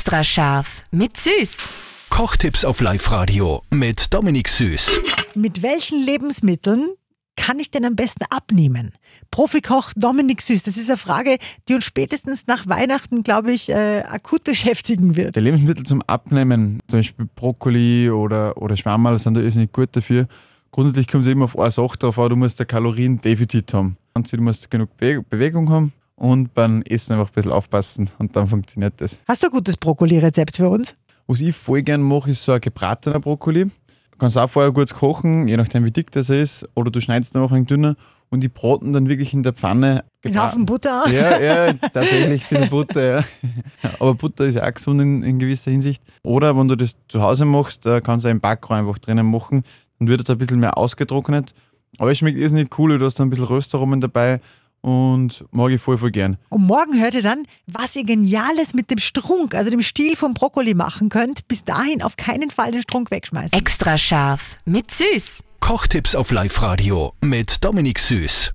Extra scharf mit Süß. Kochtipps auf Live-Radio mit Dominik Süß. Mit welchen Lebensmitteln kann ich denn am besten abnehmen? Profikoch Dominik Süß, das ist eine Frage, die uns spätestens nach Weihnachten, glaube ich, äh, akut beschäftigen wird. Die Lebensmittel zum Abnehmen, zum Beispiel Brokkoli oder, oder Schwammerl, sind da nicht gut dafür. Grundsätzlich kommt es eben auf eine Sache drauf an, du musst ein Kaloriendefizit haben. Und du musst genug Be Bewegung haben und beim Essen einfach ein bisschen aufpassen und dann funktioniert das. Hast du ein gutes Brokkoli-Rezept für uns? Was ich voll gern mache, ist so ein gebratener Brokkoli. Du kannst auch vorher kurz kochen, je nachdem wie dick das ist, oder du schneidest ihn einfach ein dünner und die braten dann wirklich in der Pfanne. Einen Haufen Butter? Ja, ja, tatsächlich ein bisschen Butter, ja. Aber Butter ist ja auch gesund in, in gewisser Hinsicht. Oder wenn du das zu Hause machst, da kannst du einen Backrohr einfach drinnen machen, dann wird es ein bisschen mehr ausgetrocknet. Aber es schmeckt irrsinnig cool, du hast dann ein bisschen Röstaromen dabei und mag ich voll, voll gern. Und morgen hört ihr dann, was ihr Geniales mit dem Strunk, also dem Stiel vom Brokkoli machen könnt. Bis dahin auf keinen Fall den Strunk wegschmeißen. Extra scharf mit Süß. Kochtipps auf Live-Radio mit Dominik Süß.